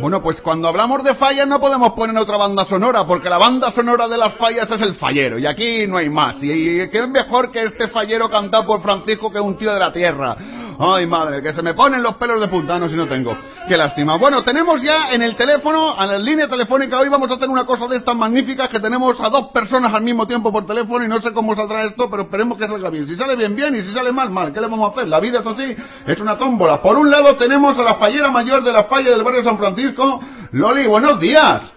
Bueno, pues cuando hablamos de fallas no podemos poner otra banda sonora, porque la banda sonora de las fallas es el fallero, y aquí no hay más. Y, qué mejor que este fallero cantado por Francisco, que es un tío de la tierra. Ay, madre, que se me ponen los pelos de punta, no si no tengo. Qué lástima. Bueno, tenemos ya en el teléfono, en la línea telefónica, hoy vamos a hacer una cosa de estas magníficas que tenemos a dos personas al mismo tiempo por teléfono y no sé cómo saldrá esto, pero esperemos que salga bien. Si sale bien, bien, y si sale mal, mal. ¿Qué le vamos a hacer? La vida es así, es una tómbola. Por un lado tenemos a la fallera mayor de la falla del barrio San Francisco, Loli, buenos días.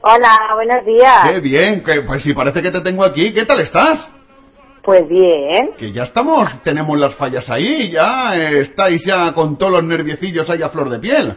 Hola, buenos días. Qué bien, que, pues si parece que te tengo aquí, ¿qué tal estás? Pues bien. Que ya estamos, tenemos las fallas ahí, ya estáis ya con todos los nerviecillos ahí a flor de piel.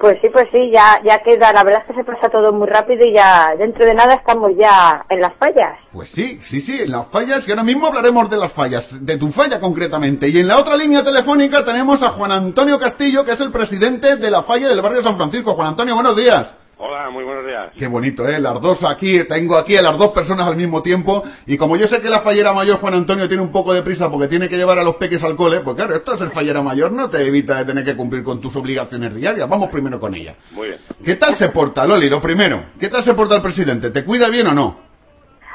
Pues sí, pues sí, ya, ya queda. La verdad es que se pasa todo muy rápido y ya dentro de nada estamos ya en las fallas. Pues sí, sí, sí, en las fallas, y ahora mismo hablaremos de las fallas, de tu falla concretamente. Y en la otra línea telefónica tenemos a Juan Antonio Castillo, que es el presidente de la falla del barrio San Francisco. Juan Antonio, buenos días. Hola, muy buenos días. Qué bonito, ¿eh? Las dos aquí, tengo aquí a las dos personas al mismo tiempo. Y como yo sé que la fallera mayor, Juan Antonio, tiene un poco de prisa porque tiene que llevar a los peques al cole, pues claro, esto es el fallera mayor, no te evita de tener que cumplir con tus obligaciones diarias. Vamos primero con ella. Muy bien. ¿Qué tal se porta, Loli? Lo primero, ¿qué tal se porta el presidente? ¿Te cuida bien o no?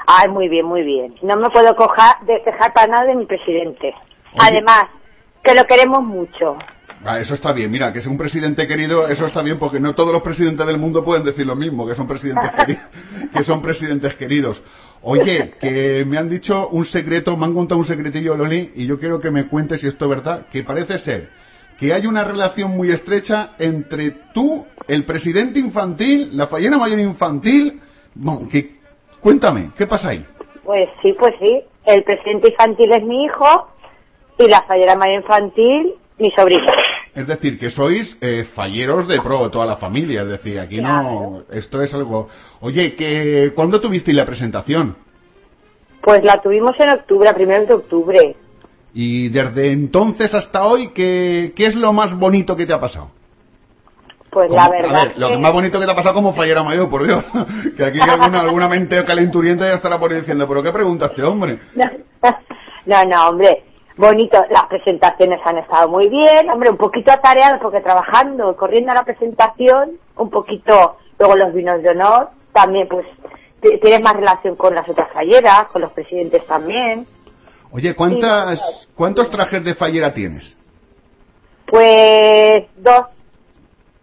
Ay, muy bien, muy bien. No me puedo cojar, de, quejar para nada de mi presidente. Además, que lo queremos mucho. Ah, eso está bien, mira, que es un presidente querido, eso está bien porque no todos los presidentes del mundo pueden decir lo mismo, que son presidentes queridos, que son presidentes queridos. Oye, que me han dicho un secreto, me han contado un secretillo, Loli, y yo quiero que me cuentes si esto es verdad, que parece ser que hay una relación muy estrecha entre tú, el presidente infantil, la fallena mayor infantil, bueno, que, cuéntame, ¿qué pasa ahí? Pues sí, pues sí. El presidente infantil es mi hijo y la fallera mayor infantil mi sobrino. Es decir, que sois eh, falleros de pro, toda la familia. Es decir, aquí no. Esto es algo. Oye, que ¿cuándo tuvisteis la presentación? Pues la tuvimos en octubre, a primeros de octubre. Y desde entonces hasta hoy, ¿qué, qué es lo más bonito que te ha pasado? Pues Como- la verdad. a ver, lo más bonito que te ha pasado como fallera mayor, por Dios. que aquí alguna, alguna mente calenturienta ya estará por ahí diciendo, ¿pero qué pregunta este hombre? No, no, hombre. Bonito, las presentaciones han estado muy bien, hombre, un poquito atareado porque trabajando, corriendo a la presentación, un poquito, luego los vinos de honor, también pues tienes más relación con las otras falleras, con los presidentes también. Oye, ¿cuántas, ¿cuántos trajes de fallera tienes? Pues dos,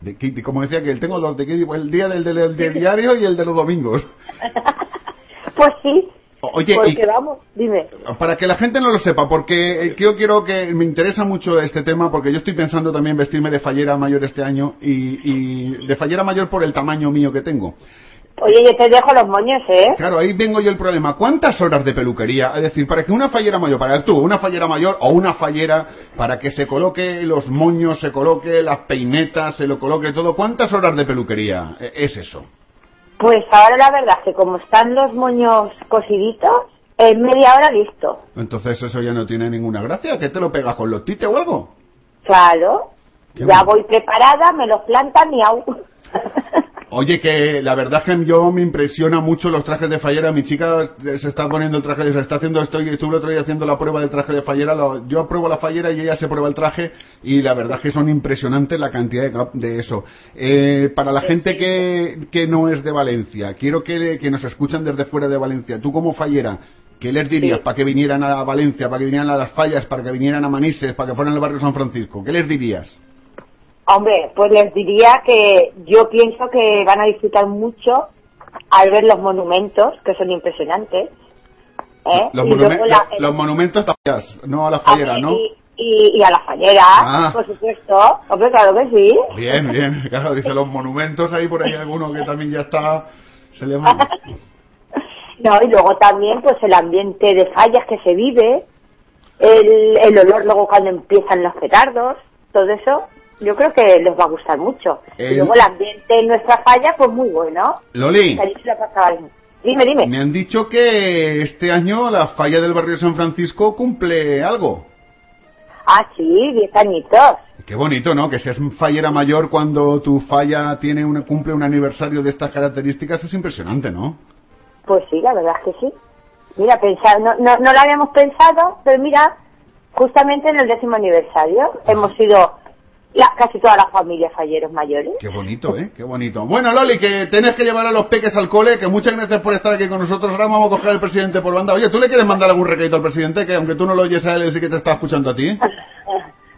De, como decía que tengo dos, de, que- el día del, del- del diario y el de los domingos. pues sí, Oye, porque vamos, dime. Para que la gente no lo sepa, porque eh, yo quiero que me interesa mucho este tema, porque yo estoy pensando también vestirme de fallera mayor este año y, y de fallera mayor por el tamaño mío que tengo. Oye, yo te dejo los moños, ¿eh? Claro, ahí vengo yo el problema. ¿Cuántas horas de peluquería? Es decir, para que una fallera mayor, para tú, una fallera mayor o una fallera, para que se coloque los moños, se coloque las peinetas, se lo coloque todo, ¿cuántas horas de peluquería eh, es eso? Pues ahora la verdad es que como están los moños cosiditos, en media hora listo. Entonces eso ya no tiene ninguna gracia. ¿Qué te lo pegas con los tites o algo? Claro, Qué ya bueno. voy preparada, me los plantan y au. Oye, que la verdad es que yo me impresiona mucho los trajes de fallera. Mi chica se está poniendo el traje, se está haciendo, estoy, estuve el otro día haciendo la prueba del traje de fallera. lo- yo apruebo la fallera y ella se prueba el traje y la verdad es que son impresionantes la cantidad de, de eso. Eh, para la gente que, que no es de Valencia, quiero que, que nos escuchan desde fuera de Valencia. Tú como fallera, ¿qué les dirías para que vinieran a Valencia, para que vinieran a las fallas, para que vinieran a Manises, para que fueran al barrio San Francisco? ¿Qué les dirías? Hombre, pues les diría que yo pienso que van a disfrutar mucho al ver los monumentos, que son impresionantes. ¿eh? Los, monumen- la- los- los monumentos no a las falleras, ¿no? y, y, y a la fallera, Ah. por supuesto. Hombre, claro que sí. Bien, bien. Claro, dice los monumentos ahí por ahí alguno que también ya está. Se le va. No, y luego también pues el ambiente de fallas que se vive, el, el olor luego cuando empiezan los petardos, todo eso, yo creo que les va a gustar mucho. El- Y luego el ambiente en nuestra falla pues muy bueno. Loli. Dime, dime. me han dicho que este año la falla del barrio San Francisco cumple algo. Ah, sí, diez añitos. Qué bonito, ¿no? Que seas fallera mayor cuando tu falla tiene una, cumple un aniversario de estas características es impresionante, ¿no? Pues sí, la verdad es que sí. Mira, pensar, no, no, no lo habíamos pensado, pero mira, justamente en el décimo aniversario hemos sido la, casi toda la familia falleros mayores. Qué bonito, ¿eh? Qué bonito. Bueno, Loli, que tenés que llevar a los peques al cole, que muchas gracias por estar aquí con nosotros. Ahora vamos a coger al presidente por banda. Oye, ¿tú le quieres mandar algún recadito al presidente? Que aunque tú no lo oyes a él, sí que te está escuchando a ti.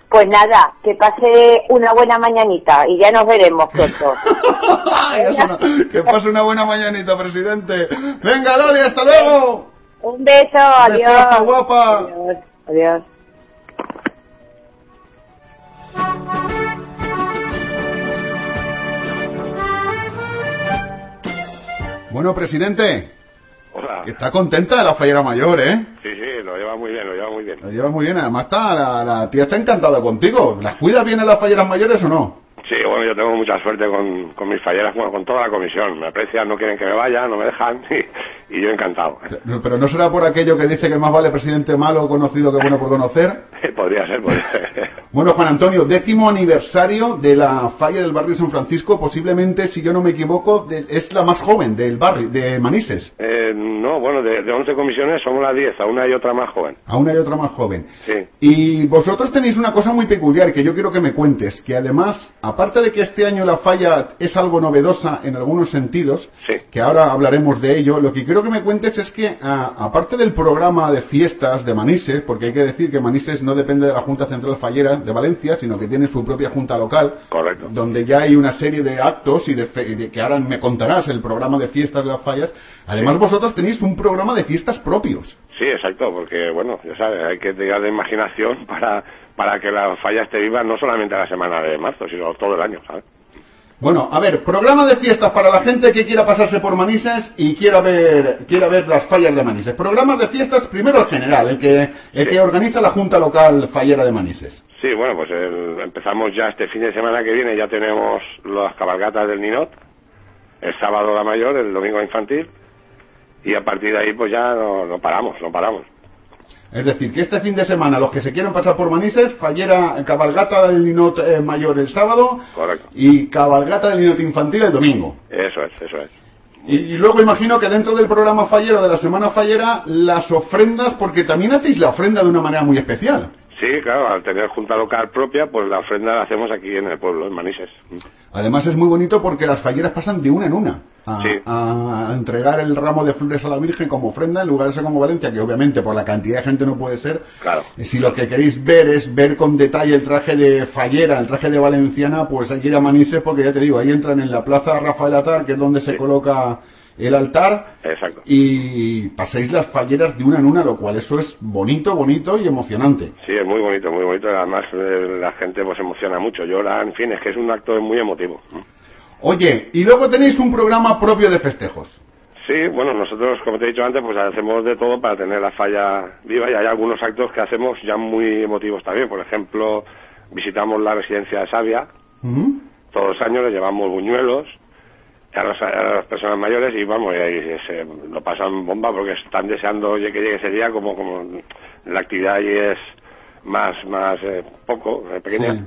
Pues nada, que pase una buena mañanita y ya nos veremos pronto. Que pase una buena mañanita, presidente. Venga, Loli, hasta luego. Un beso, adiós. Besazo, guapa. Adiós. adiós. Bueno, presidente, Hola. está contenta de la fallera mayor, ¿eh? Sí, sí, lo lleva muy bien, lo lleva muy bien. La llevas muy bien, además está, la, la tía está encantada contigo. ¿Las cuidas bien a las falleras mayores o no? Sí, bueno, yo tengo mucha suerte con, con mis falleras, bueno, con toda la comisión. Me aprecian, no quieren que me vaya, no me dejan y, y yo encantado. Pero pero no será por aquello que dice que más vale presidente malo conocido que bueno por conocer. podría ser, podría ser. Bueno, Juan Antonio, décimo aniversario de la falla del barrio San Francisco, posiblemente, si yo no me equivoco, de- es la más joven del barrio, de Manises. Eh, no, bueno, de, de 11 comisiones somos las 10, a una y otra más joven. A una y otra más joven. Sí. Y vosotros tenéis una cosa muy peculiar que yo quiero que me cuentes, que además, aparte de que este año la falla es algo novedosa en algunos sentidos, Sí. que ahora hablaremos de ello, lo que quiero que me cuentes es que, a- aparte del programa de fiestas de Manises, porque hay que decir que Manises no depende de la Junta Central Fallera de Valencia, sino que tiene su propia junta local, Correcto. donde ya hay una serie de actos y de, fe- y de que ahora me contarás el programa de fiestas de las fallas. Además, vosotros tenéis un programa de fiestas propios. Sí, exacto, porque, bueno, ya sabes, hay que tener de imaginación para, para que la falla esté viva no solamente la semana de marzo, sino todo el año, ¿sabes? Bueno, a ver, programa de fiestas para la gente que quiera pasarse por Manises y quiera ver, quiera ver las fallas de Manises. Programas de fiestas, primero el general, el que, el Sí. que organiza la Junta Local Fallera de Manises. Sí, bueno, pues el- empezamos ya este fin de semana que viene, ya tenemos las cabalgatas del Ninot, el sábado la mayor, el domingo infantil, y a partir de ahí pues ya no, no paramos, no paramos. Es decir, que este fin de semana los que se quieran pasar por Manises, fallera, cabalgata del Ninot eh, Mayor el sábado Correcto. y cabalgata del Ninot Infantil el domingo. Eso es, eso es. Y, y luego imagino que dentro del programa fallero de la semana fallera, las ofrendas, porque también hacéis la ofrenda de una manera muy especial. Sí, claro, al tener junta local propia, pues la ofrenda la hacemos aquí en el pueblo, en Manises. Además es muy bonito porque las falleras pasan de una en una a, Sí. a entregar el ramo de flores a la Virgen como ofrenda en lugares como Valencia, que obviamente por la cantidad de gente no puede ser. Claro. Y Si lo que queréis ver es ver con detalle el traje de fallera, el traje de valenciana, pues hay que ir a Manises porque ya te digo, ahí entran en la plaza Rafael Atar, que es donde se coloca el altar, Exacto. y paséis las falleras de una en una, lo cual eso es bonito, bonito y emocionante. Sí, es muy bonito, muy bonito. Además, eh, la gente pues emociona mucho, llora, en fin, es que es un acto muy emotivo. Oye, y luego tenéis un programa propio de festejos. Sí, bueno, nosotros, como te he dicho antes, pues hacemos de todo para tener la falla viva y hay algunos actos que hacemos ya muy emotivos también. Por ejemplo, visitamos la residencia de Sabia, todos los años les llevamos buñuelos a, las- a las personas mayores y vamos, y ahí se lo pasan bomba porque están deseando que llegue ese día como, como la actividad allí es más, más eh, poco, eh, pequeña.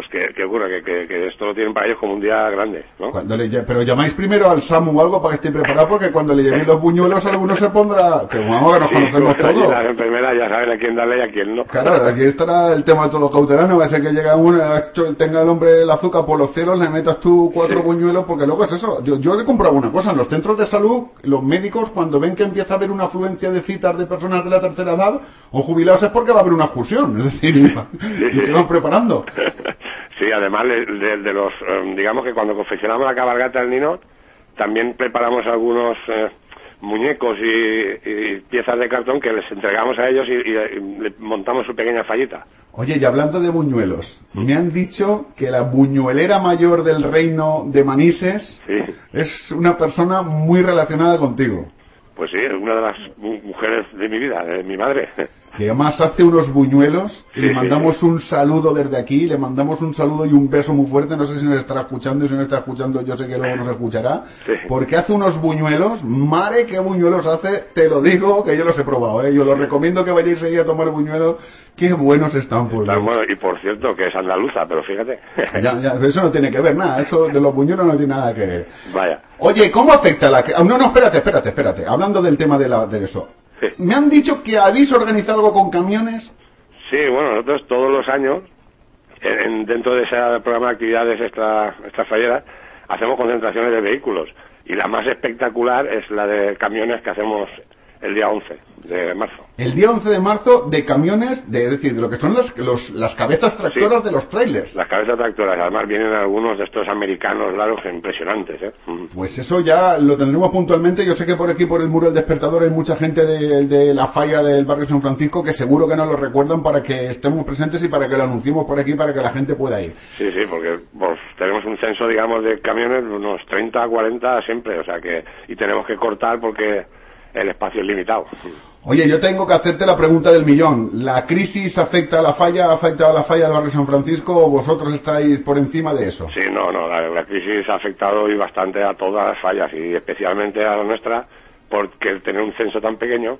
Pues que, que ocurre, que, que, que esto lo tienen para ellos como un día grande, ¿no? Cuando le pero llamáis primero al SAMU o algo para que esté preparado porque cuando le llevéis los buñuelos alguno se pondrá que vamos que nos Sí, conocemos todos Las enfermeras ya saben a quién darle y a quién no. claro aquí estará el tema todo cautelar no va a ser que llegue uno esto- tenga el hombre el azúcar por los cielos le metas tú cuatro Sí. buñuelos porque luego es eso yo, yo he comprado una cosa en los centros de salud los médicos cuando ven que empieza a haber una afluencia de citas de personas de la tercera edad o jubilados es porque va a haber una excursión es decir y, y se van preparando Sí, además de, de- de los, eh, digamos que cuando confeccionamos la cabalgata del Ninot, también preparamos algunos, eh, muñecos y, y piezas de cartón que les entregamos a ellos y, y- y le montamos su pequeña fallita. Oye, y hablando de buñuelos, me han dicho que la buñuelera mayor del reino de Manises Sí. es una persona muy relacionada contigo. Pues sí, es una de las mu- mujeres de mi vida, de mi madre. Que además hace unos buñuelos le mandamos un saludo desde aquí, le mandamos un saludo y un beso muy fuerte, no sé si nos estará escuchando y si no está escuchando yo sé que luego nos escuchará, Sí. porque hace unos buñuelos, mare qué buñuelos hace, te lo digo que yo los he probado, ¿eh? yo los recomiendo que vayáis ahí a tomar buñuelos, qué buenos están por bueno, y por cierto, que es andaluza, pero fíjate. Ya, ya, eso no tiene que ver nada, eso de los buñuelos no tiene nada que ver. Vaya. Oye, ¿cómo afecta la... No, no, espérate, espérate, espérate. Hablando del tema de, la, de eso. Sí. Me han dicho que habéis organizado algo con camiones. Sí, bueno, nosotros todos los años, en- en- dentro de ese programa de actividades extra, extrafalleras, hacemos concentraciones de vehículos. Y la más espectacular es la de camiones que hacemos el día 11 de marzo. El día 11 de marzo de camiones, de, es decir, de lo que son los, los- las cabezas tractoras Sí. de los trailers. Las cabezas tractoras, además vienen algunos de estos americanos largos impresionantes, ¿eh? Mm. Pues eso ya lo tendremos puntualmente. Yo sé que por aquí, por el muro del despertador, hay mucha gente de, de la falla del barrio San Francisco que seguro que nos lo recuerdan para que estemos presentes y para que lo anunciemos por aquí para que la gente pueda ir. Sí, sí, porque pues, tenemos un censo, digamos, de camiones, unos 30, 40 siempre, o sea que, y tenemos que cortar porque el espacio es limitado. Oye, yo tengo que hacerte la pregunta del millón. ¿La crisis afecta a la falla, afecta a la falla del barrio San Francisco o vosotros estáis por encima de eso? Sí, no, no, la, la crisis ha afectado y bastante a todas las fallas y especialmente a la nuestra, porque el tener un censo tan pequeño,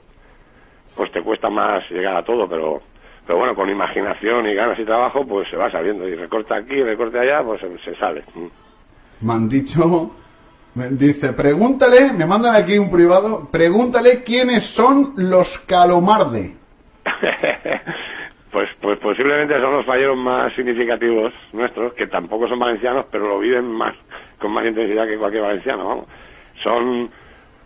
pues te cuesta más llegar a todo, pero, pero bueno, con imaginación y ganas y trabajo, pues se va sabiendo. Y recorta aquí, recorte allá, pues se, se sale. Me han dicho, dice, pregúntale, me mandan aquí un privado, pregúntale quiénes son los Calomarde. pues, pues posiblemente son los falleros más significativos nuestros, que tampoco son valencianos, pero lo viven más, con más intensidad que cualquier valenciano, vamos. Son,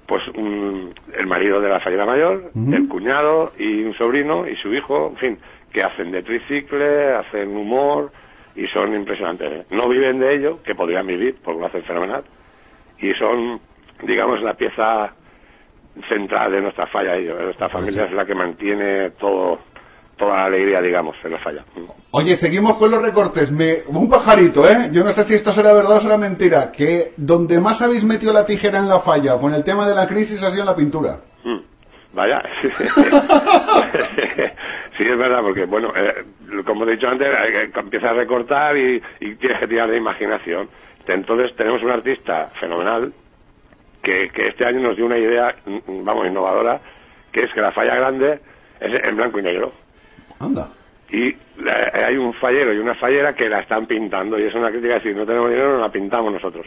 pues, un- el marido de la fallera mayor, el cuñado y un sobrino y su hijo, en fin, que hacen de tricicle, hacen humor y son impresionantes. ¿eh? No viven de ello, que podrían vivir, porque lo hacen fenomenal, y son, digamos, la pieza central de nuestra falla ellos. Nuestra familia es la que mantiene todo, toda la alegría, digamos, en la falla. Oye, seguimos con los recortes. Me, un pajarito, ¿eh? Yo no sé si esto será verdad o será mentira. Que donde más habéis metido la tijera en la falla con el tema de la crisis ha sido en la pintura. Mm, Vaya. sí, es verdad, porque, bueno, eh, como he dicho antes, eh, empieza a recortar y, y tienes que tirar de imaginación. Entonces, tenemos un artista fenomenal que, que este año nos dio una idea, mm, vamos, innovadora, que es que la falla grande es en blanco y negro. Anda. Y hay un fallero y una fallera que la están pintando, y es una crítica decir, no tenemos dinero, no la pintamos nosotros.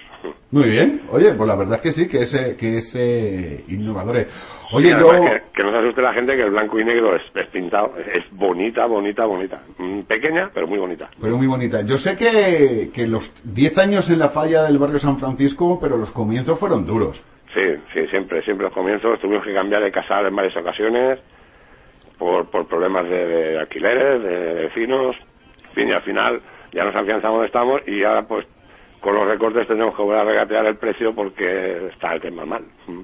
Muy bien. Oye, pues la verdad es que sí, que es, eh, que es eh, innovador. eh. Oye, yo... que no se asuste la gente que el blanco y negro es, es pintado, es bonita, bonita, bonita. Mm, Pequeña, pero muy bonita. Pero muy bonita. Yo sé que, que los 10 años en la falla del barrio San Francisco, pero los comienzos fueron duros. Sí, sí, siempre, siempre los comienzos tuvimos que cambiar de casal en varias ocasiones por, por problemas de, de alquileres, de, de vecinos, en fin, y al final ya nos afianzamos donde estamos y ahora pues con los recortes tenemos que volver a regatear el precio porque está el tema mal. Mm.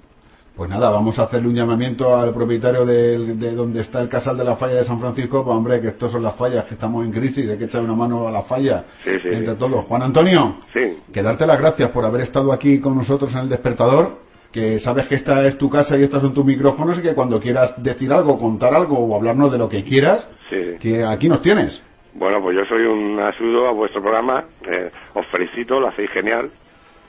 Pues nada, vamos a hacerle un llamamiento al propietario del- de, donde está el casal de la falla de San Francisco, pues hombre, que estos son las fallas, que estamos en crisis, hay que echar una mano a la falla Sí, sí, entre sí. todos. Juan Antonio, Sí, que darte las gracias por haber estado aquí con nosotros en el despertador, que sabes que esta es tu casa y estos son tus micrófonos y que cuando quieras decir algo, contar algo o hablarnos de lo que quieras, sí. que aquí nos tienes. Bueno, pues yo soy un asiduo a vuestro programa, eh, os felicito, lo hacéis genial.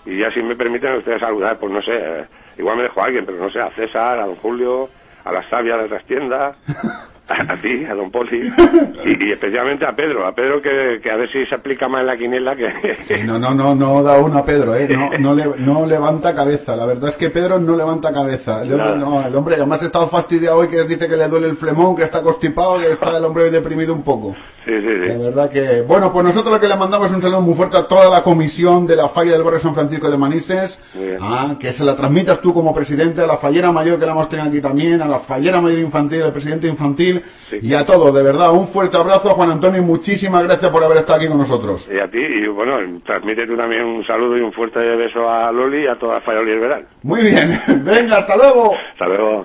Y ya si me permiten ustedes saludar, pues no sé, eh, igual me dejo a alguien, pero no sé, a César, a don Julio, a la Sabia de Trastienda, a, a ti, a don Poli, y, y especialmente a Pedro, a Pedro que, que a ver si se aplica más en la quiniela que... Sí, no, no, no, no da una Pedro, ¿eh? No, no, le- no levanta cabeza. La verdad es que Pedro no levanta cabeza. El hombre, Nada. no, el hombre además ha estado fastidiado hoy que dice que le duele el flemón, que está constipado, que está el hombre hoy deprimido un poco. Sí, verdad que, bueno, pues nosotros lo que le mandamos es un saludo muy fuerte a toda la comisión de la falla del barrio San Francisco de Manises, ah, que se la transmitas tú como presidente, a la fallera mayor que la hemos tenido aquí también, a la fallera mayor infantil, al presidente infantil, Sí. y a todos, de verdad, un fuerte abrazo, Juan Antonio, y muchísimas gracias por haber estado aquí con nosotros. Y a ti, y bueno, transmite tú también un saludo y un fuerte beso a Loli y a toda Falla Liberal. Muy bien, venga, hasta luego. Hasta luego.